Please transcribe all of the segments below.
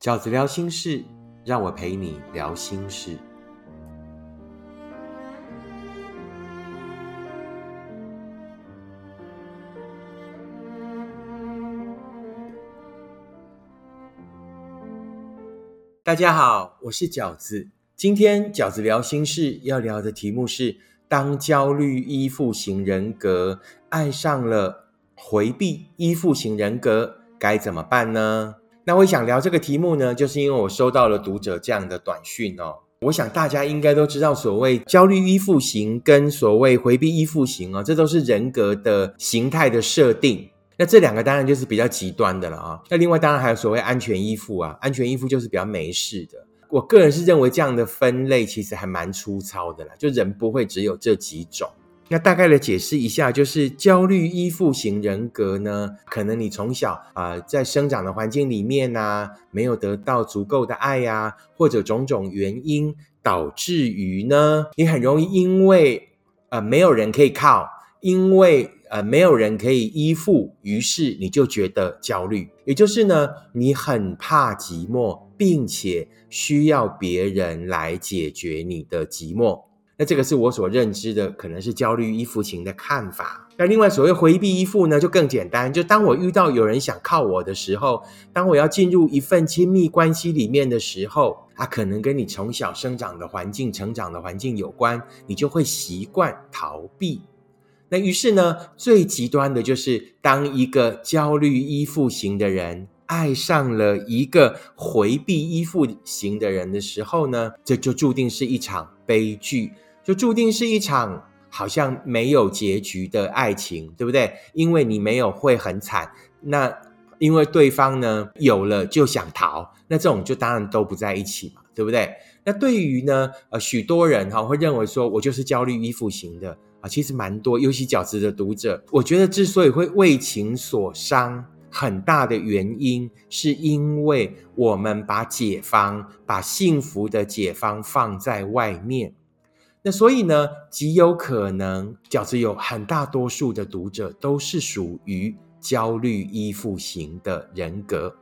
饺子聊心事，让我陪你聊心事。大家好，我是饺子。今天饺子聊心事要聊的题目是：当焦虑依附型人格爱上了回避依附型人格，该怎么办呢？那我想聊这个题目呢，就是因为我收到了读者这样的短讯哦。我想大家应该都知道，所谓焦虑依附型跟所谓回避依附型哦，这都是人格的形态的设定。那这两个当然就是比较极端的了啊。那另外当然还有所谓安全依附啊，安全依附就是比较没事的。我个人是认为这样的分类其实还蛮粗糙的啦，就人不会只有这几种。那大概的解释一下，就是焦虑依附型人格呢，可能你从小啊在生长的环境里面啊，没有得到足够的爱呀，或者种种原因导致于呢，你很容易因为呃没有人可以靠，因为。呃，没有人可以依附，于是你就觉得焦虑。也就是呢，你很怕寂寞，并且需要别人来解决你的寂寞。那这个是我所认知的，可能是焦虑依附型的看法。那另外，所谓回避依附呢，就更简单。就当我遇到有人想靠我的时候，当我要进入一份亲密关系里面的时候，它可能跟你从小生长的环境、成长的环境有关，你就会习惯逃避。那于是呢，最极端的就是当一个焦虑依附型的人爱上了一个回避依附型的人的时候呢，这就注定是一场悲剧，就注定是一场好像没有结局的爱情，对不对？因为你没有会很惨，那因为对方呢有了就想逃，那这种就当然都不在一起嘛，对不对？那对于呢，呃，许多人哈会认为说我就是焦虑依附型的。啊，其实蛮多，尤其饺子的读者，我觉得之所以会为情所伤，很大的原因是因为我们把解方、把幸福的解方放在外面。那所以呢，极有可能饺子有很大多数的读者都是属于焦虑依附型的人格。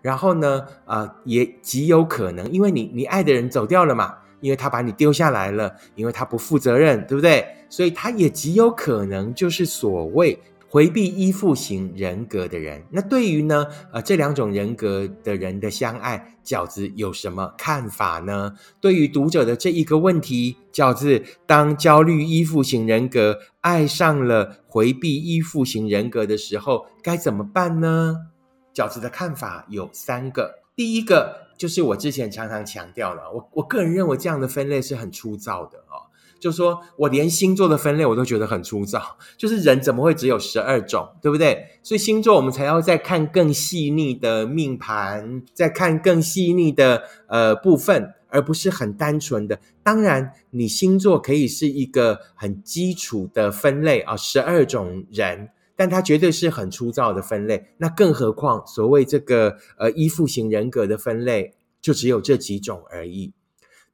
然后呢，啊，也极有可能，因为你你爱的人走掉了嘛。因为他把你丢下来了，因为他不负责任，对不对？所以他也极有可能就是所谓回避依附型人格的人。那对于呢，呃，这两种人格的人的相爱，饺子有什么看法呢？对于读者的这一个问题，饺子当焦虑依附型人格爱上了回避依附型人格的时候，该怎么办呢？饺子的看法有三个，第一个。就是我之前常常强调了，我我个人认为这样的分类是很粗糙的哦。就说我连星座的分类我都觉得很粗糙，就是人怎么会只有十二种，对不对？所以星座我们才要再看更细腻的命盘，再看更细腻的呃部分，而不是很单纯的。当然，你星座可以是一个很基础的分类啊，十二种人。但它绝对是很粗糙的分类，那更何况所谓这个呃依附型人格的分类，就只有这几种而已。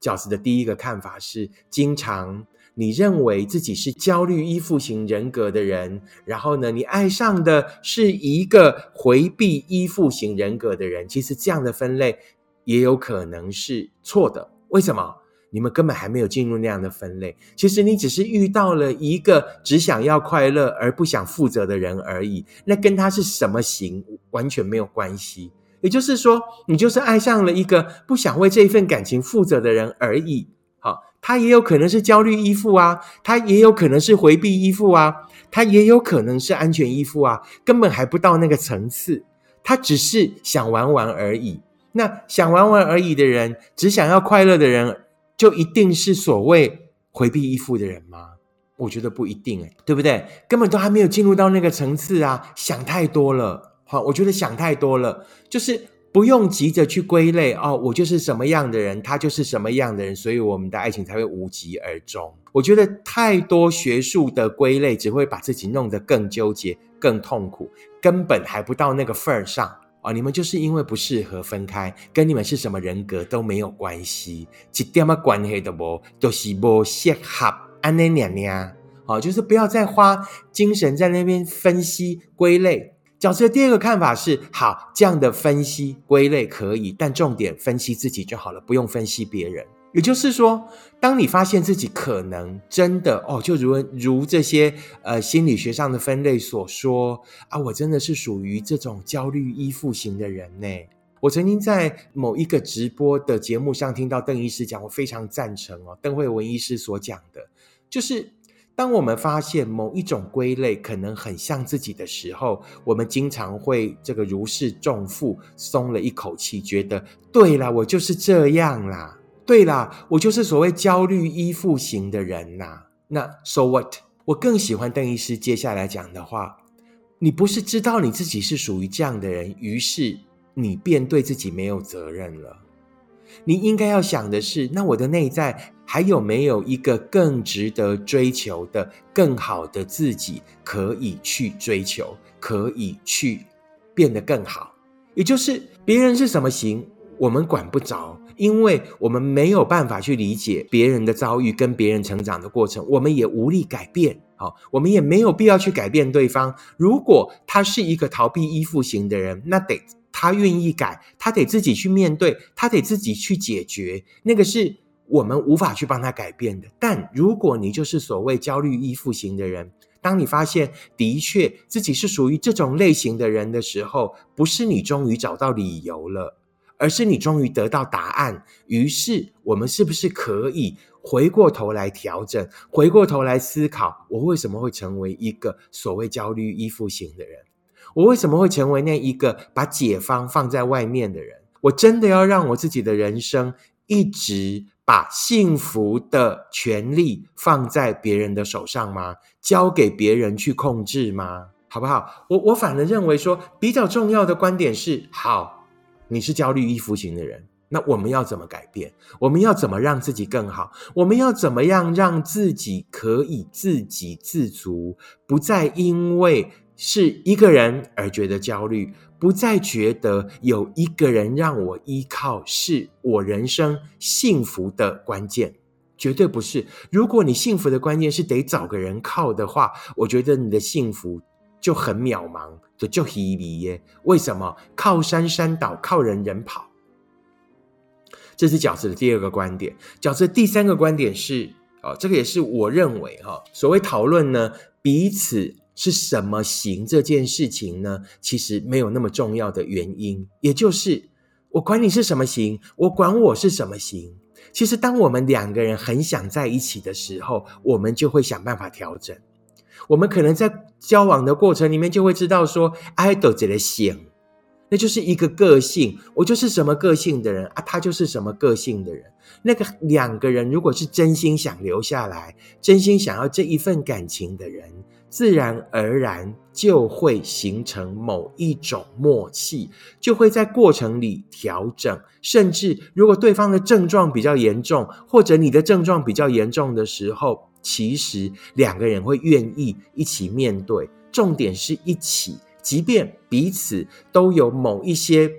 饺子的第一个看法是：经常你认为自己是焦虑依附型人格的人，然后呢，你爱上的是一个回避依附型人格的人，其实这样的分类也有可能是错的。为什么？你们根本还没有进入那样的分类，其实你只是遇到了一个只想要快乐而不想负责的人而已，那跟他是什么型完全没有关系。也就是说，你就是爱上了一个不想为这一份感情负责的人而已。好，他也有可能是焦虑依附啊，他也有可能是回避依附啊，他也有可能是安全依附啊，根本还不到那个层次，他只是想玩玩而已。那想玩玩而已的人，只想要快乐的人。就一定是所谓回避依附的人吗？我觉得不一定诶，对不对？根本都还没有进入到那个层次啊，想太多了。好，我觉得想太多了，就是不用急着去归类哦。我就是什么样的人，他就是什么样的人，所以我们的爱情才会无疾而终。我觉得太多学术的归类只会把自己弄得更纠结、更痛苦，根本还不到那个份儿上。哦，你们就是因为不适合分开，跟你们是什么人格都没有关系，一点么关系都无，都是不适合。安那娘娘，好，就是不要再花精神在那边分析归类。角色第二个看法是：好，这样的分析归类可以，但重点分析自己就好了，不用分析别人。也就是说，当你发现自己可能真的哦，就如如这些呃心理学上的分类所说啊，我真的是属于这种焦虑依附型的人呢。我曾经在某一个直播的节目上听到邓医师讲，我非常赞成哦，邓慧文医师所讲的，就是当我们发现某一种归类可能很像自己的时候，我们经常会这个如释重负，松了一口气，觉得对啦，我就是这样啦，对啦，我就是所谓焦虑依附型的人呐。那 so what？我更喜欢邓医师接下来讲的话，你不是知道你自己是属于这样的人，于是。你便对自己没有责任了。你应该要想的是，那我的内在还有没有一个更值得追求的、更好的自己可以去追求，可以去变得更好？也就是别人是什么型，我们管不着，因为我们没有办法去理解别人的遭遇跟别人成长的过程，我们也无力改变。好，我们也没有必要去改变对方。如果他是一个逃避依附型的人，那得。他愿意改，他得自己去面对，他得自己去解决，那个是我们无法去帮他改变的。但如果你就是所谓焦虑依附型的人，当你发现的确自己是属于这种类型的人的时候，不是你终于找到理由了，而是你终于得到答案。于是，我们是不是可以回过头来调整，回过头来思考，我为什么会成为一个所谓焦虑依附型的人？我为什么会成为那一个把解方放在外面的人？我真的要让我自己的人生一直把幸福的权利放在别人的手上吗？交给别人去控制吗？好不好？我我反而认为说，比较重要的观点是：好，你是焦虑依附型的人，那我们要怎么改变？我们要怎么让自己更好？我们要怎么样让自己可以自给自足，不再因为。是一个人而觉得焦虑，不再觉得有一个人让我依靠是我人生幸福的关键，绝对不是。如果你幸福的关键是得找个人靠的话，我觉得你的幸福就很渺茫，就就稀微耶。为什么靠山山倒，靠人人跑？这是饺子的第二个观点。饺子的第三个观点是，哦，这个也是我认为哈，所谓讨论呢，彼此。是什么型这件事情呢？其实没有那么重要的原因，也就是我管你是什么型，我管我是什么型。其实，当我们两个人很想在一起的时候，我们就会想办法调整。我们可能在交往的过程里面就会知道说，I do 这个型，那就是一个个性，我就是什么个性的人啊，他就是什么个性的人。那个两个人如果是真心想留下来，真心想要这一份感情的人。自然而然就会形成某一种默契，就会在过程里调整。甚至如果对方的症状比较严重，或者你的症状比较严重的时候，其实两个人会愿意一起面对。重点是一起，即便彼此都有某一些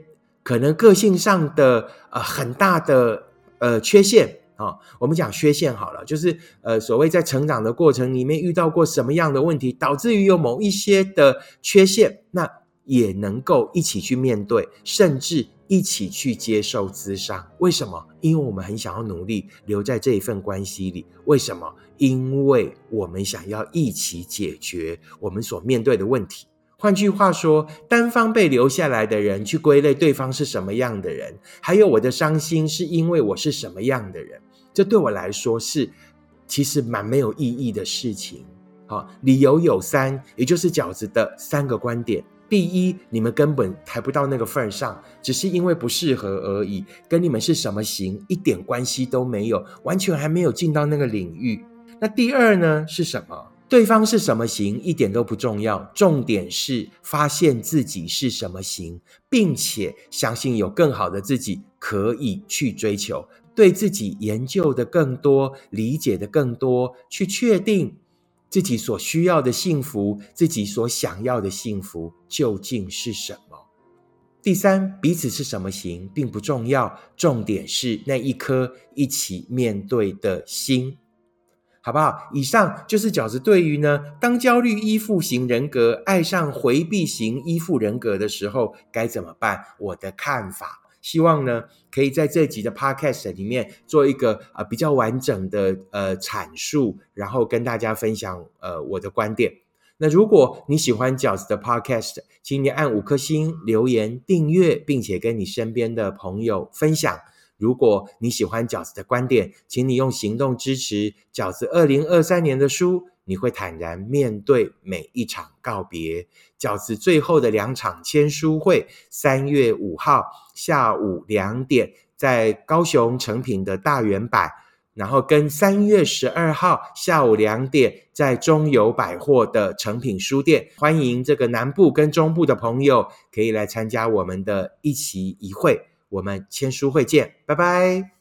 可能个性上的呃很大的呃缺陷。啊，我们讲缺陷好了，就是呃，所谓在成长的过程里面遇到过什么样的问题，导致于有某一些的缺陷，那也能够一起去面对，甚至一起去接受咨商。为什么？因为我们很想要努力留在这一份关系里。为什么？因为我们想要一起解决我们所面对的问题。换句话说，单方被留下来的人去归类对方是什么样的人，还有我的伤心是因为我是什么样的人。这对我来说是其实蛮没有意义的事情。好，理由有三，也就是饺子的三个观点。第一，你们根本抬不到那个份上，只是因为不适合而已，跟你们是什么型一点关系都没有，完全还没有进到那个领域。那第二呢？是什么？对方是什么型一点都不重要，重点是发现自己是什么型，并且相信有更好的自己可以去追求。对自己研究的更多，理解的更多，去确定自己所需要的幸福，自己所想要的幸福究竟是什么。第三，彼此是什么型并不重要，重点是那一颗一起面对的心。好不好？以上就是饺子对于呢，当焦虑依附型人格爱上回避型依附人格的时候该怎么办？我的看法，希望呢可以在这集的 podcast 里面做一个呃比较完整的呃阐述，然后跟大家分享呃我的观点。那如果你喜欢饺子的 podcast，请你按五颗星留言订阅，并且跟你身边的朋友分享。如果你喜欢饺子的观点，请你用行动支持饺子二零二三年的书。你会坦然面对每一场告别。饺子最后的两场签书会，三月五号下午两点在高雄成品的大圆百，然后跟三月十二号下午两点在中友百货的成品书店。欢迎这个南部跟中部的朋友可以来参加我们的一期一会。我们签书会见，拜拜。